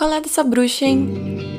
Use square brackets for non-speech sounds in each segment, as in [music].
Qual é dessa bruxa, hein?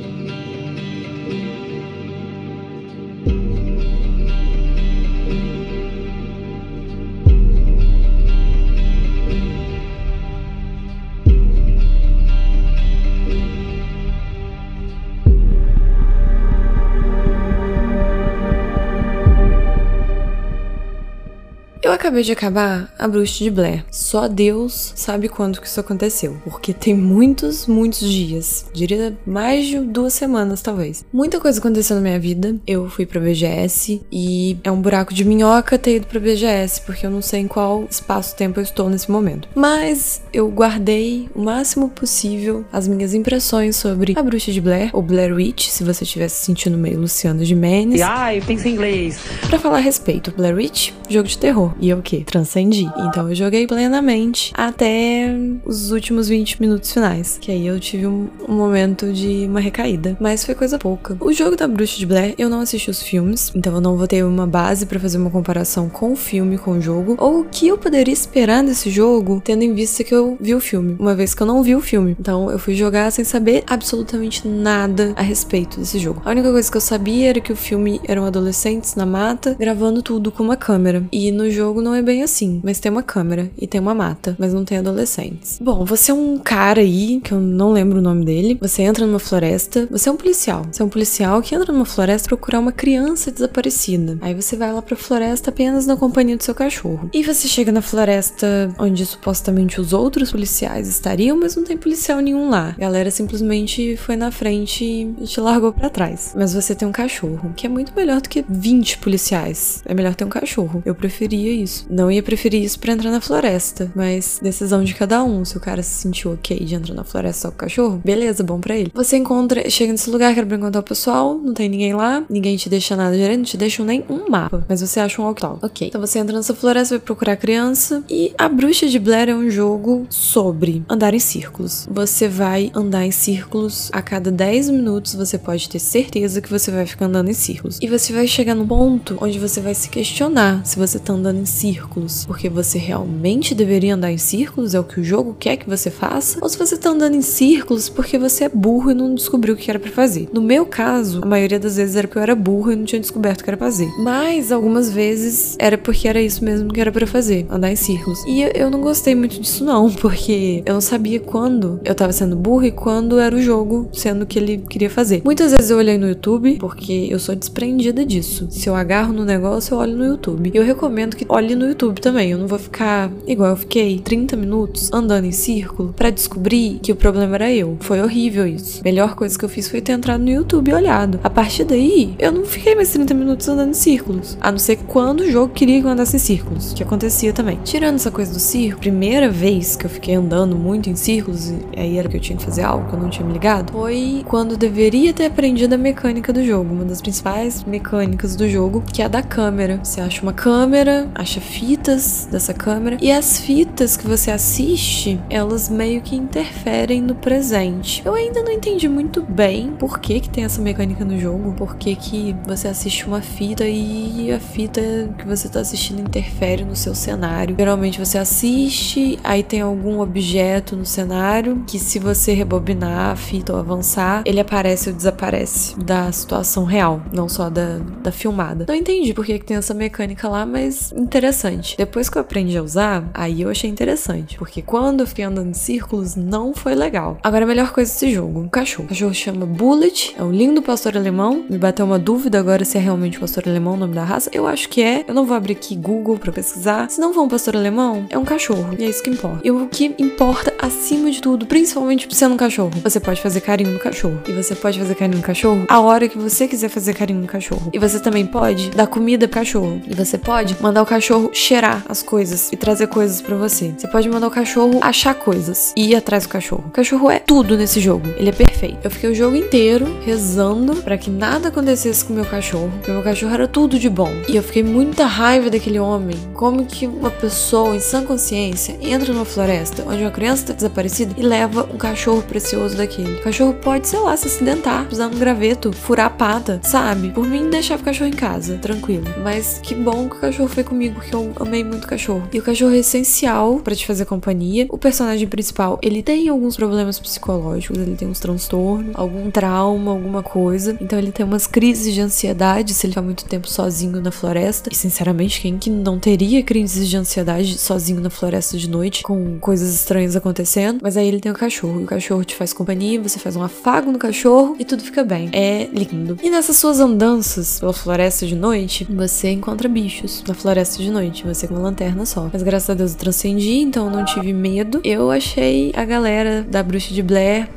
Acabei de acabar A Bruxa de Blair. Só Deus sabe quando que isso aconteceu. Porque tem muitos, muitos dias. Diria mais de duas semanas, talvez. Muita coisa aconteceu na minha vida. Eu fui pra BGS e é um buraco de minhoca ter ido pra BGS, porque eu não sei em qual espaço-tempo eu estou nesse momento. Mas eu guardei o máximo possível as minhas impressões sobre A Bruxa de Blair, ou Blair Witch, se você estivesse se sentindo meio Luciano Gimenez. Ai, pensa em inglês. Pra falar a respeito, Blair Witch, jogo de terror. E eu o quê? Transcendi. Então eu joguei plenamente até os últimos 20 minutos finais. Que aí eu tive um, um momento de uma recaída. Mas foi coisa pouca. O jogo da Bruxa de Blair, eu não assisti os filmes. Então eu não vou ter uma base para fazer uma comparação com o filme, com o jogo. Ou o que eu poderia esperar desse jogo, tendo em vista que eu vi o filme. Uma vez que eu não vi o filme. Então eu fui jogar sem saber absolutamente nada a respeito desse jogo. A única coisa que eu sabia era que o filme eram adolescentes na mata, gravando tudo com uma câmera. E no jogo não é bem assim, mas tem uma câmera e tem uma mata, mas não tem adolescentes. Bom, você é um cara aí, que eu não lembro o nome dele, você entra numa floresta, você é um policial. Você é um policial que entra numa floresta procurar uma criança desaparecida. Aí você vai lá pra floresta apenas na companhia do seu cachorro. E você chega na floresta onde supostamente os outros policiais estariam, mas não tem policial nenhum lá. A galera simplesmente foi na frente e te largou para trás. Mas você tem um cachorro, que é muito melhor do que 20 policiais. É melhor ter um cachorro. Eu preferia isso isso. Não ia preferir isso para entrar na floresta, mas decisão de cada um. Se o cara se sentiu ok de entrar na floresta só com o cachorro, beleza, bom para ele. Você encontra, chega nesse lugar, quer encontrar o pessoal, não tem ninguém lá, ninguém te deixa nada direito, não te deixam nem um mapa, mas você acha um local. Ok. Então você entra nessa floresta, vai procurar a criança e a Bruxa de Blair é um jogo sobre andar em círculos. Você vai andar em círculos a cada 10 minutos, você pode ter certeza que você vai ficar andando em círculos. E você vai chegar num ponto onde você vai se questionar se você tá andando em círculos círculos porque você realmente deveria andar em círculos, é o que o jogo quer que você faça, ou se você tá andando em círculos porque você é burro e não descobriu o que era para fazer. No meu caso, a maioria das vezes era porque eu era burro e não tinha descoberto o que era fazer. Mas algumas vezes era porque era isso mesmo que era para fazer, andar em círculos. E eu não gostei muito disso não, [laughs] porque eu não sabia quando eu tava sendo burro e quando era o jogo sendo o que ele queria fazer. Muitas vezes eu olhei no YouTube, porque eu sou desprendida disso. Se eu agarro no negócio, eu olho no YouTube. E eu recomendo que olhe no YouTube também. Eu não vou ficar igual eu fiquei 30 minutos andando em círculo para descobrir que o problema era eu. Foi horrível isso. Melhor coisa que eu fiz foi ter entrado no YouTube e olhado. A partir daí, eu não fiquei mais 30 minutos andando em círculos. A não ser quando o jogo queria que eu andasse em círculos, que acontecia também. Tirando essa coisa do círculo, primeira vez que eu fiquei andando muito em círculos, e aí era que eu tinha que fazer algo que eu não tinha me ligado, foi quando deveria ter aprendido a mecânica do jogo. Uma das principais mecânicas do jogo, que é a da câmera. Você acha uma câmera, acha fitas dessa câmera e as fitas que você assiste, elas meio que interferem no presente. Eu ainda não entendi muito bem por que que tem essa mecânica no jogo, por que que você assiste uma fita e a fita que você tá assistindo interfere no seu cenário. Geralmente você assiste, aí tem algum objeto no cenário que se você rebobinar a fita ou avançar, ele aparece ou desaparece da situação real, não só da, da filmada. Não entendi por que, que tem essa mecânica lá, mas interessante interessante. Depois que eu aprendi a usar, aí eu achei interessante. Porque quando eu fiquei andando em círculos, não foi legal. Agora, a melhor coisa desse jogo: o cachorro. O cachorro chama Bullet, é um lindo pastor alemão. Me bateu uma dúvida agora se é realmente pastor alemão o nome da raça. Eu acho que é. Eu não vou abrir aqui Google pra pesquisar. Se não for um pastor alemão, é um cachorro. E é isso que importa. E o que importa acima de tudo, principalmente sendo um cachorro, você pode fazer carinho no cachorro. E você pode fazer carinho no cachorro a hora que você quiser fazer carinho no cachorro. E você também pode dar comida pro cachorro. E você pode mandar o cachorro cheirar as coisas e trazer coisas para você. Você pode mandar o cachorro achar coisas e ir atrás do cachorro. O cachorro é tudo nesse jogo. Ele é perfeito. Eu fiquei o jogo inteiro rezando para que nada acontecesse com meu cachorro, porque meu cachorro era tudo de bom. E eu fiquei muita raiva daquele homem. Como que uma pessoa em sã consciência entra numa floresta onde uma criança tá desaparecida e leva um cachorro precioso daquele? O cachorro pode, sei lá, se acidentar, pisar num graveto, furar a pata, sabe? Por mim, deixava o cachorro em casa, tranquilo. Mas que bom que o cachorro foi comigo porque eu amei muito cachorro. E o cachorro é essencial para te fazer companhia. O personagem principal, ele tem alguns problemas psicológicos, ele tem uns transtornos, algum trauma, alguma coisa. Então ele tem umas crises de ansiedade se ele ficar muito tempo sozinho na floresta. E sinceramente, quem que não teria crises de ansiedade sozinho na floresta de noite, com coisas estranhas acontecendo? Mas aí ele tem o cachorro, e o cachorro te faz companhia, você faz um afago no cachorro e tudo fica bem. É lindo. E nessas suas andanças pela floresta de noite, você encontra bichos na floresta de noite, você com uma lanterna só. Mas graças a Deus eu transcendi, então não tive medo. Eu achei a galera da Bruxa de Blair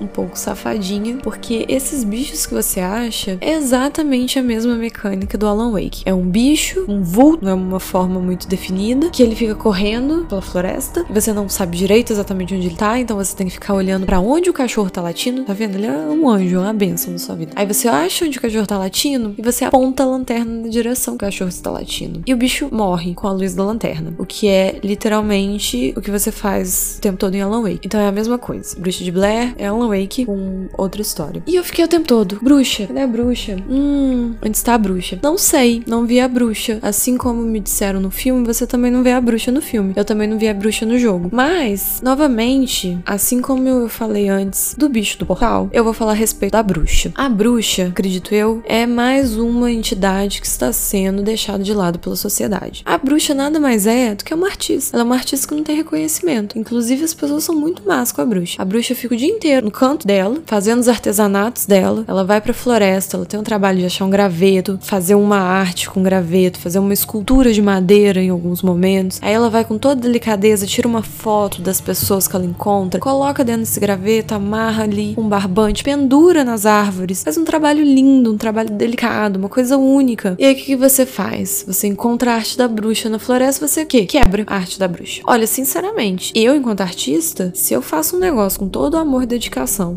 um pouco safadinha, porque esses bichos que você acha é exatamente a mesma mecânica do Alan Wake. É um bicho, um vulto, não é uma forma muito definida, que ele fica correndo pela floresta e você não sabe direito exatamente onde ele tá, então você tem que ficar olhando para onde o cachorro tá latindo. Tá vendo? Ele é um anjo, uma benção na sua vida. Aí você acha onde o cachorro tá latindo e você aponta a lanterna na direção que o cachorro está latindo. E o bicho morre com a luz da lanterna, o que é literalmente o que você faz o tempo todo em Alan Wake. Então é a mesma coisa. Bruxa de Blair é Alan Wake com outra história. E eu fiquei o tempo todo, bruxa, cadê a bruxa? Hum, onde está a bruxa? Não sei, não vi a bruxa. Assim como me disseram no filme, você também não vê a bruxa no filme. Eu também não vi a bruxa no jogo. Mas, novamente, assim como eu falei antes do bicho do portal, eu vou falar a respeito da bruxa. A bruxa, acredito eu, é mais uma entidade que está sendo deixada de lado pela sociedade. A bruxa nada mais é do que uma artista. Ela é uma artista que não tem reconhecimento. Inclusive, as pessoas são muito más com a bruxa. A bruxa fica o dia inteiro no canto dela, fazendo os artesanatos dela. Ela vai pra floresta, ela tem um trabalho de achar um graveto, fazer uma arte com graveto, fazer uma escultura de madeira em alguns momentos. Aí ela vai com toda delicadeza, tira uma foto das pessoas que ela encontra, coloca dentro desse graveto, amarra ali um barbante, pendura nas árvores. Faz um trabalho lindo, um trabalho delicado, uma coisa única. E aí o que, você faz? Você encontra a arte da bruxa na floresta, você o quê? Quebra a arte da bruxa. Olha, sinceramente, eu enquanto artista, se eu faço um negócio com todo o amor e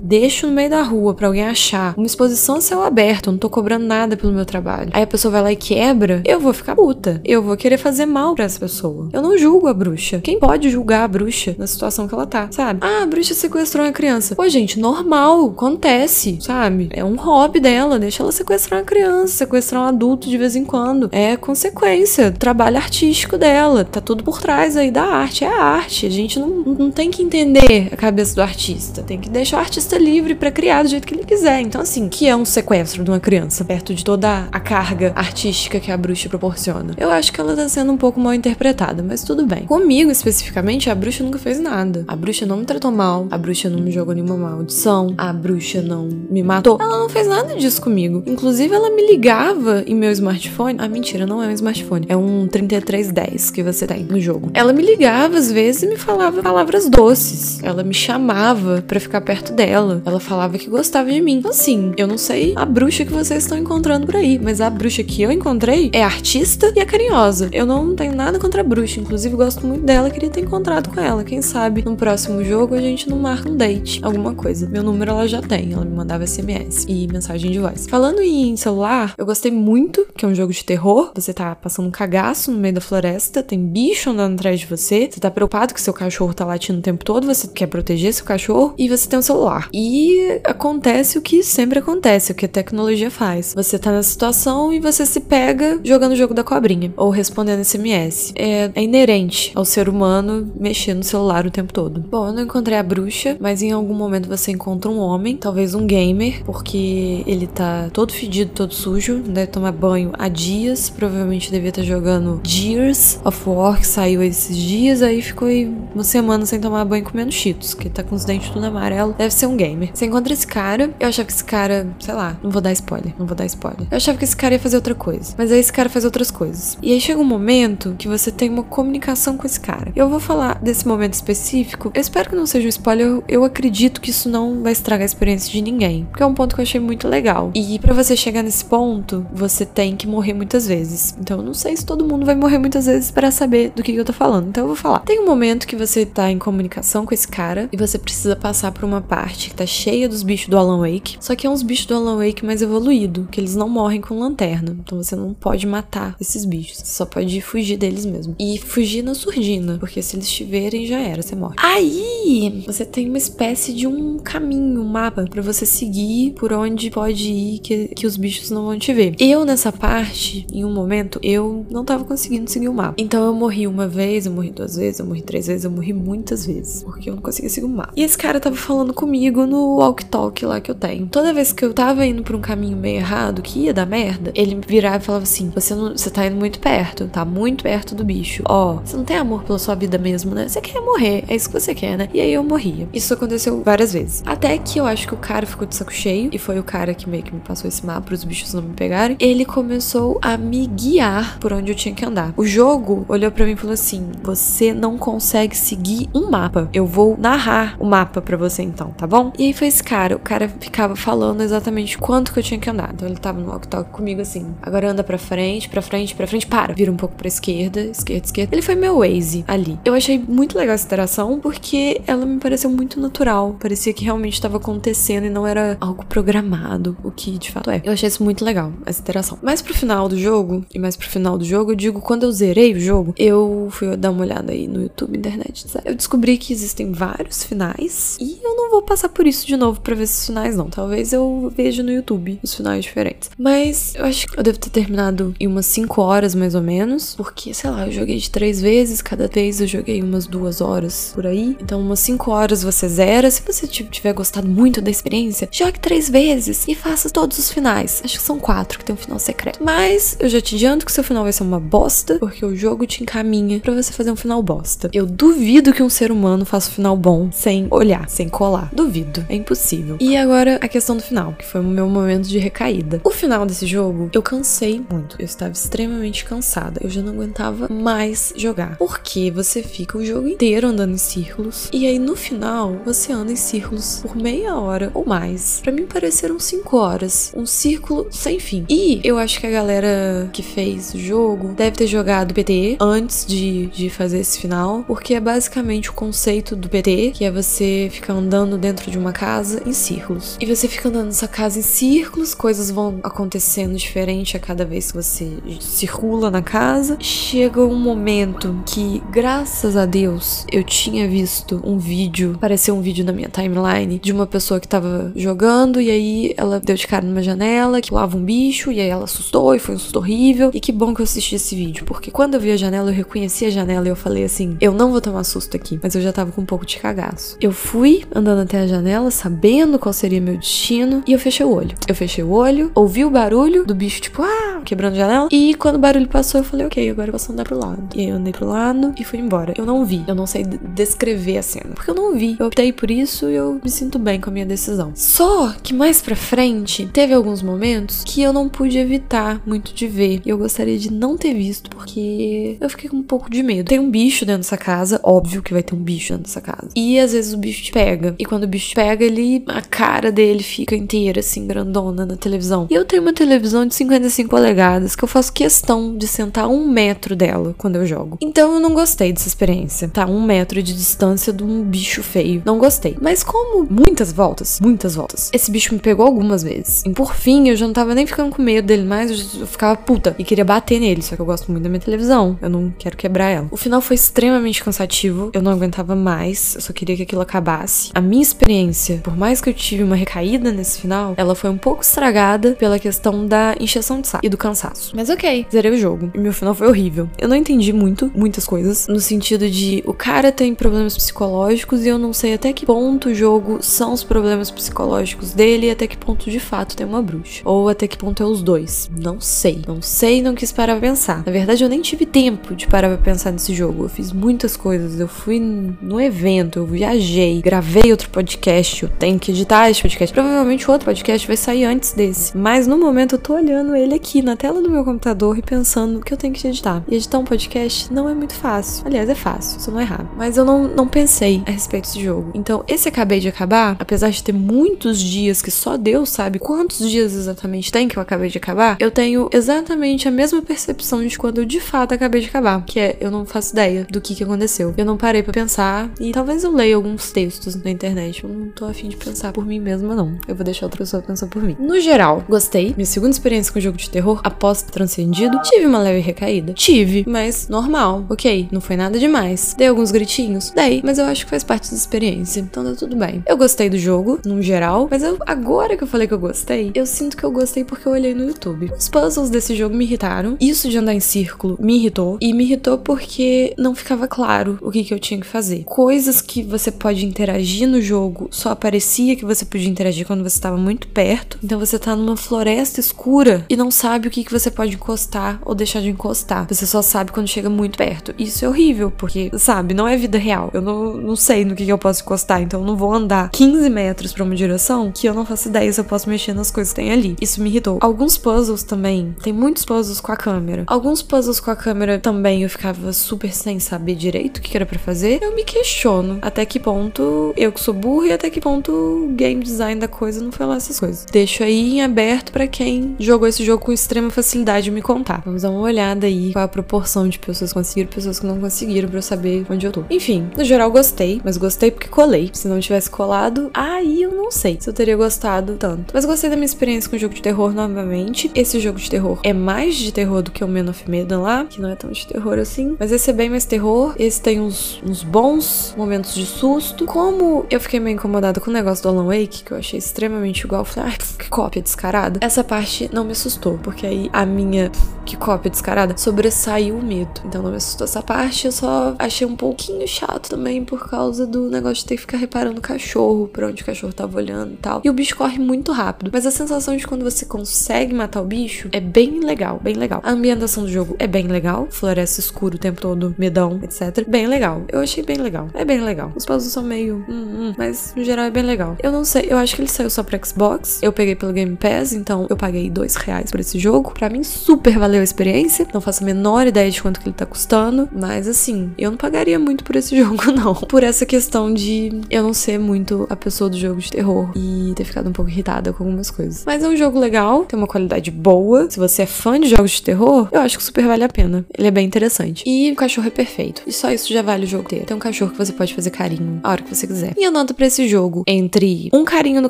deixo no meio da rua para alguém achar, uma exposição a céu aberto, eu não tô cobrando nada pelo meu trabalho. Aí a pessoa vai lá e quebra, eu vou ficar puta. Eu vou querer fazer mal para essa pessoa. Eu não julgo a bruxa. Quem pode julgar a bruxa na situação que ela tá, sabe? Ah, a bruxa sequestrou uma criança. Pô, gente, normal, acontece, sabe? É um hobby dela, deixa ela sequestrar uma criança, sequestrar um adulto de vez em quando. É consequência do trabalho artístico dela. Tá tudo por trás aí da arte. É a arte. A gente não, não tem que entender a cabeça do artista. Tem que deixar o artista livre para criar do jeito que ele quiser. Então, assim, que é um sequestro de uma criança perto de toda a carga artística que a bruxa proporciona? Eu acho que ela tá sendo um pouco mal interpretada, mas tudo bem. Comigo, especificamente, a bruxa nunca fez nada. A bruxa não me tratou mal, a bruxa não me jogou nenhuma maldição, a bruxa não me matou. Ela não fez nada disso comigo. Inclusive, ela me ligava em meu smartphone. Ah, mentira, não é um smartphone. É um 3310 que você tem no jogo. Ela me ligava às vezes e me falava palavras doces. Ela me chamava para ficar perto dela. Ela falava que gostava de mim. Assim, eu não sei a bruxa que vocês estão encontrando por aí, mas a bruxa que eu encontrei é artista e é carinhosa. Eu não tenho nada contra a bruxa, inclusive gosto muito dela, queria ter encontrado com ela. Quem sabe no próximo jogo a gente não marca um date, alguma coisa. Meu número ela já tem, ela me mandava SMS e mensagem de voz. Falando em celular, eu gostei muito, que é um jogo de terror. Você tá passando um cagaço no meio da floresta, tem bicho andando atrás de você, você tá preocupado que seu cachorro tá latindo o tempo todo, você quer proteger seu cachorro e você tem celular. E acontece o que sempre acontece, o que a tecnologia faz. Você tá na situação e você se pega jogando o jogo da cobrinha ou respondendo SMS. É, é inerente ao ser humano mexer no celular o tempo todo. Bom, eu não encontrei a bruxa, mas em algum momento você encontra um homem, talvez um gamer, porque ele tá todo fedido, todo sujo, deve tomar banho há dias, provavelmente devia estar jogando Gears of War, que saiu esses dias, aí ficou aí uma semana sem tomar banho comendo cheetos, que tá com os dentes tudo amarelo, deve ser um gamer. Você encontra esse cara, eu achava que esse cara, sei lá, não vou dar spoiler, não vou dar spoiler. Eu achava que esse cara ia fazer outra coisa, mas aí esse cara faz outras coisas. E aí chega um momento que você tem uma comunicação com esse cara. Eu vou falar desse momento específico, eu espero que não seja um spoiler, eu, eu acredito que isso não vai estragar a experiência de ninguém, porque é um ponto que eu achei muito legal. E para você chegar nesse ponto, você tem que morrer muitas vezes. Então eu não sei se todo mundo vai morrer muitas vezes para saber do que, que eu tô falando. Então eu vou falar. Tem um momento que você tá em comunicação com esse cara e você precisa passar por uma parte que tá cheia dos bichos do Alan Wake. Só que é uns bichos do Alan Wake mais evoluído, que eles não morrem com lanterna. Então você não pode matar esses bichos. Você só pode fugir deles mesmo. E fugir na surdina, porque se eles te verem já era, você morre. Aí você tem uma espécie de um caminho, um mapa para você seguir por onde pode ir que, que os bichos não vão te ver. Eu nessa parte, em um momento, eu não tava conseguindo seguir o mapa. Então eu morri uma vez, eu morri duas vezes, eu morri três vezes, eu morri muitas vezes. Porque eu não conseguia seguir o mapa. E esse cara tava falando comigo no walk talk lá que eu tenho. Toda vez que eu tava indo por um caminho meio errado, que ia dar merda, ele virava e falava assim: Você não. Você tá indo muito perto, tá muito perto do bicho. Ó, oh, você não tem amor pela sua vida mesmo, né? Você quer morrer, é isso que você quer, né? E aí eu morria. Isso aconteceu várias vezes. Até que eu acho que o cara ficou de saco cheio, e foi o cara que meio que me passou esse mapa os bichos não me pegarem. Ele começou a me guiar por onde eu tinha que andar. O jogo olhou para mim e falou assim: Você não consegue seguir um mapa. Eu vou narrar o mapa para você então, tá bom? E aí foi esse cara. O cara ficava falando exatamente quanto que eu tinha que andar. Então ele tava no walk-talk comigo assim: Agora anda pra frente, pra frente, pra frente, para. Vira um pouco pra esquerda, esquerda, esquerda. Ele foi meu Waze ali. Eu achei muito legal essa interação porque ela me pareceu muito natural. Parecia que realmente estava acontecendo e não era algo programado, o que de fato é. Eu achei isso muito legal, essa interação. Mais pro final do jogo, e mais pro final do jogo, eu digo, quando eu zerei o jogo, eu fui dar uma olhada aí no YouTube, internet, sabe? Eu descobri que existem vários finais e eu não vou passar por isso de novo para ver esses finais, não. Talvez eu veja no YouTube os finais diferentes. Mas eu acho que eu devo ter terminado em umas 5 horas mais ou menos, porque, sei lá, eu joguei de três vezes, cada vez eu joguei umas duas horas por aí. Então, umas 5 horas você zera. Se você tiver gostado muito da experiência, jogue três vezes e faça todos os finais. Acho que são quatro que tem um final secreto. Mas eu já te adianto que seu final vai ser uma bosta, porque o jogo te encaminha para você fazer um final bosta. Eu duvido que um ser humano faça um final bom sem olhar, sem colar. Duvido. É impossível. E agora a questão do final, que foi o meu momento de recaída. O final desse jogo, eu cansei muito. Eu estava extremamente cansada. Eu já não aguentava mais jogar. Porque você fica o jogo inteiro andando em círculos. E aí no final, você anda em círculos por meia hora ou mais. Para mim pareceram cinco horas. Um círculo sem fim. E eu acho que a galera que fez o jogo deve ter jogado PT antes de, de fazer esse final. Porque é basicamente o conceito do PT, que é você ficar andando dentro de uma casa em círculos. E você fica andando nessa casa em círculos, coisas vão acontecendo diferente a cada vez que você circula na casa. Chega um momento que, graças a Deus, eu tinha visto um vídeo, apareceu um vídeo na minha timeline de uma pessoa que tava jogando e aí ela deu de cara numa janela que lava um bicho e aí ela assustou e foi um susto horrível. E que bom que eu assisti esse vídeo, porque quando eu vi a janela, eu reconheci a janela e eu falei assim: eu não vou tomar susto aqui, mas eu já tava com um pouco de cagaço. Eu fui andando até a janela, sabendo qual seria meu destino, e eu fechei o olho. Eu fechei o olho, ouvi o barulho do bicho, tipo, ah, quebrando a janela, e quando o barulho passou, eu falei, ok, agora eu posso andar pro lado. E aí eu andei pro lado e fui embora. Eu não vi, eu não sei descrever a cena, porque eu não vi. Eu optei por isso e eu me sinto bem com a minha decisão. Só que mais pra frente, teve alguns momentos que eu não pude evitar muito de ver. E eu gostaria de não ter visto, porque eu fiquei com um pouco de medo. Tem um bicho dentro dessa casa, óbvio que vai ter um bicho dentro dessa casa. E às vezes o bicho te pega. E quando o bicho pega, ele. a cara dele fica inteira, assim, grandona na televisão. E eu tenho uma televisão de 55 polegadas que eu faço questão de sentar um metro dela quando eu jogo. Então eu não gostei dessa experiência. Tá, um metro de distância de um bicho feio. Não gostei. Mas como muitas voltas, muitas voltas, esse bicho me pegou algumas vezes. E por fim, eu já não tava nem ficando com medo dele mais, eu ficava puta e queria bater nele. Só que eu gosto muito da minha televisão. Eu não quero quebrar ela. O final foi extremamente cansativo. Eu não aguentava mais. Eu só queria que aquilo acabasse. A minha experiência, por mais que eu tive uma recaída nesse final, ela foi um pouco estragada pela questão da encheção de saco e do cansaço. Mas ok, zerei o jogo. E meu final foi horrível. Eu não entendi muito, muitas coisas, no sentido de o cara tem problemas psicológicos e eu não sei até que ponto o jogo são os problemas psicológicos dele e até que ponto de fato tem uma bruxa. Ou até que ponto é os dois. Não sei. Não sei, não quis parar pra pensar. Na verdade, eu nem tive tempo de parar pra pensar nesse jogo. Eu fiz muitas coisas. Eu fui no evento, eu viajei, gravei outro podcast. Eu tenho que editar esse podcast. Provavelmente o outro podcast vai sair antes desse. Mas no momento eu tô olhando ele aqui na tela do meu computador e pensando que eu tenho que editar. E editar um podcast não é muito fácil. Aliás, é fácil, se não errar. Mas eu não, não pensei a respeito desse jogo. Então, esse acabei de acabar, apesar de ter muitos dias que só Deus sabe quantos dias exatamente tem que eu acabei de acabar, eu tenho exatamente a mesma percepção de quando eu de fato acabei de acabar. Que é, eu não faço ideia do que, que aconteceu. Eu não parei para pensar e talvez eu leia alguns textos na internet. Eu não tô afim de pensar por mim mesma, não. Eu vou deixar outra pessoa pensar por mim. No geral, gostei. Minha segunda experiência com jogo de terror, após transcendido, tive uma leve recaída. Tive, mas normal. Ok, não foi nada demais. Dei alguns gritinhos? Dei, mas eu acho que faz parte da experiência. Então tá tudo bem. Eu gostei do jogo, no geral, mas eu, agora que eu falei que eu gostei, eu sinto que eu gostei porque eu olhei no YouTube. Os puzzles desse jogo me irritaram. Isso de andar em círculo me irritou. E me irritou porque não ficava claro o que, que eu tinha que fazer. Coisas que você pode interagir no jogo só aparecia que você podia interagir quando você estava muito perto. Então você tá numa floresta escura e não sabe o que, que você pode encostar ou deixar de encostar. Você só sabe quando chega muito perto. Isso é horrível, porque, sabe, não é vida real. Eu não, não sei no que, que eu posso encostar, então eu não vou andar 15 metros para uma direção que eu não faço ideia se eu posso mexer nas coisas que tem ali. Isso me irritou. Alguns puzzles também, tem muitos puzzles com a câmera. Alguns puzzles com a câmera também eu ficava super sem saber direito o que era para fazer. Eu me questiono até que ponto eu que sou burro e até que ponto o game design da coisa não foi lá essas coisas. Deixo aí em aberto para quem jogou esse jogo com extrema facilidade me contar. Vamos dar uma olhada aí qual a proporção de pessoas que conseguiram e pessoas que não conseguiram para eu saber onde eu tô. Enfim, no geral gostei, mas gostei porque colei. Se não tivesse colado, aí eu não sei se eu teria gostado tanto. Mas gostei da minha experiência com o jogo de terror novamente. Esse jogo de terror é mais de terror do que o Men of Medan lá, que não é tão de terror assim. Mas esse é bem mais terror. Esse tem uns, uns bons momentos de susto. Como eu fiquei meio incomodada com o negócio do Alan Wake, que eu achei extremamente igual, falei, ah, que cópia descarada. Essa parte não me assustou, porque aí a minha que cópia descarada sobressaiu o medo. Então não me assustou essa parte, eu só achei um pouquinho chato também por causa do negócio de ter que ficar reparando o cachorro, pra onde o cachorro tava olhando e tal. E o bicho corre muito rápido, mas a sensação de quando você consegue matar o bicho é bem legal, bem legal. A ambientação do jogo é bem legal, floresta escura o tempo todo, medão, etc. Bem legal. Eu achei bem legal. É bem legal. Os puzzles são meio, hum, hum, mas no geral é bem legal. Eu não sei, eu acho que ele saiu só pra Xbox. Eu peguei pelo Game Pass, então eu paguei dois reais por esse jogo. Pra mim, super valeu a experiência. Não faço a menor ideia de quanto que ele tá custando, mas assim, eu não pagaria muito por esse [laughs] jogo, não. Por essa questão de eu não ser muito a pessoa do jogo de terror e ter ficado um pouco irritada com algumas coisas. Mas é um jogo legal, tem uma qualidade boa. Se você é fã de jogos de terror, eu acho que super vale a pena. Ele é bem interessante. E o cachorro é perfeito. E só isso já vale o jogo ter. Tem um cachorro que você pode fazer carinho a hora que você quiser. E eu noto pra esse jogo entre um carinho no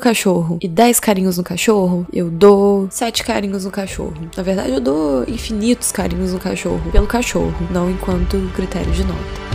cachorro e dez carinhos no cachorro, eu dou sete carinhos no cachorro. Na verdade, eu dou infinitos carinhos no cachorro pelo cachorro, não enquanto critério de nota.